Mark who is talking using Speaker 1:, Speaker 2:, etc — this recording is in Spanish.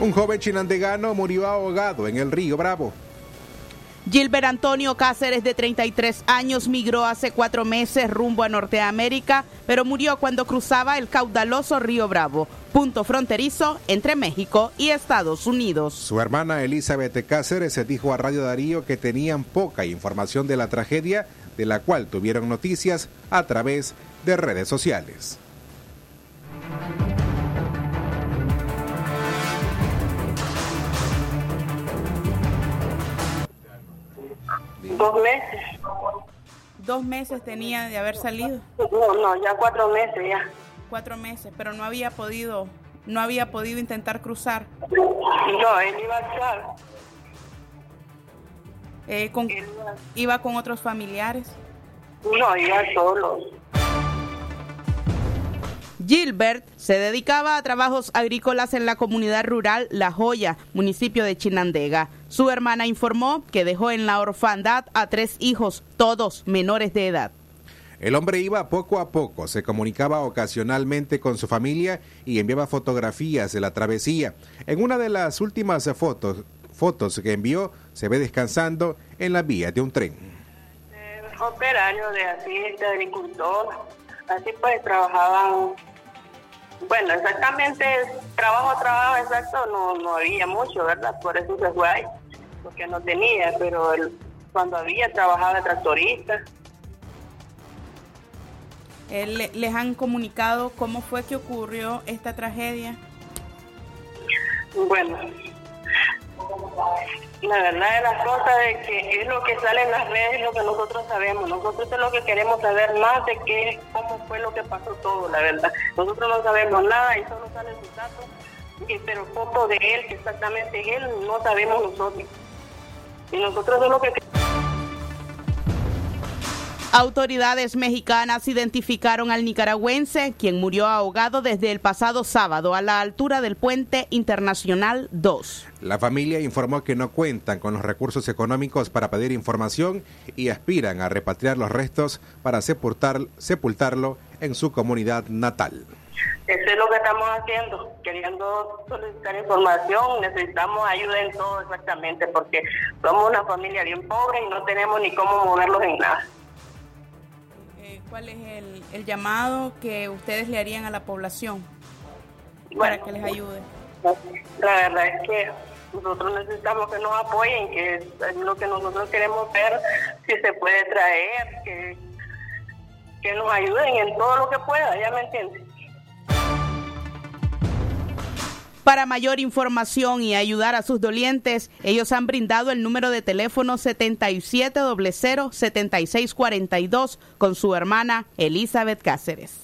Speaker 1: Un joven chinandegano murió ahogado en el río Bravo.
Speaker 2: Gilbert Antonio Cáceres, de 33 años, migró hace cuatro meses rumbo a Norteamérica, pero murió cuando cruzaba el caudaloso río Bravo, punto fronterizo entre México y Estados Unidos.
Speaker 1: Su hermana Elizabeth Cáceres dijo a Radio Darío que tenían poca información de la tragedia, de la cual tuvieron noticias a través de redes sociales.
Speaker 3: Dos meses.
Speaker 2: Dos meses tenía de haber salido.
Speaker 3: No, no, ya cuatro meses ya.
Speaker 2: Cuatro meses, pero no había podido, no había podido intentar cruzar.
Speaker 3: No, él iba a estar.
Speaker 2: Eh, con,
Speaker 3: iba
Speaker 2: con otros familiares.
Speaker 3: No, iba solo.
Speaker 2: Gilbert se dedicaba a trabajos agrícolas en la comunidad rural La Joya, municipio de Chinandega. Su hermana informó que dejó en la orfandad a tres hijos, todos menores de edad.
Speaker 1: El hombre iba poco a poco, se comunicaba ocasionalmente con su familia y enviaba fotografías de la travesía. En una de las últimas fotos, fotos que envió, se ve descansando en la vía de un tren.
Speaker 3: Eh, operario de así, de agricultor. Así pues trabajaban. Bueno, exactamente, trabajo, trabajo exacto, no, no había mucho, ¿verdad? Por eso se fue ahí, porque no tenía, pero él, cuando había, trabajaba de tractorista.
Speaker 2: Eh, le- ¿Les han comunicado cómo fue que ocurrió esta tragedia?
Speaker 3: Bueno, la verdad de las cosas es que es lo que sale en las redes, es lo que nosotros sabemos. Nosotros es lo que queremos saber más de qué, fue lo que pasó todo, la verdad. Nosotros no sabemos nada y solo salen sus datos, pero fotos de él, exactamente él, no sabemos nosotros. Y nosotros es lo que
Speaker 2: Autoridades mexicanas identificaron al nicaragüense, quien murió ahogado desde el pasado sábado a la altura del puente internacional 2.
Speaker 1: La familia informó que no cuentan con los recursos económicos para pedir información y aspiran a repatriar los restos para sepultar- sepultarlo en su comunidad natal.
Speaker 3: Eso es lo que estamos haciendo, queriendo solicitar información, necesitamos ayuda en todo exactamente, porque somos una familia bien pobre y no tenemos ni cómo moverlos en nada.
Speaker 2: ¿Cuál es el, el llamado que ustedes le harían a la población para que les ayude?
Speaker 3: La verdad es que nosotros necesitamos que nos apoyen, que es lo que nosotros queremos ver, si se puede traer, que, que nos ayuden en todo lo que pueda, ¿ya me entiendes?
Speaker 2: Para mayor información y ayudar a sus dolientes, ellos han brindado el número de teléfono 7700-7642 con su hermana Elizabeth Cáceres.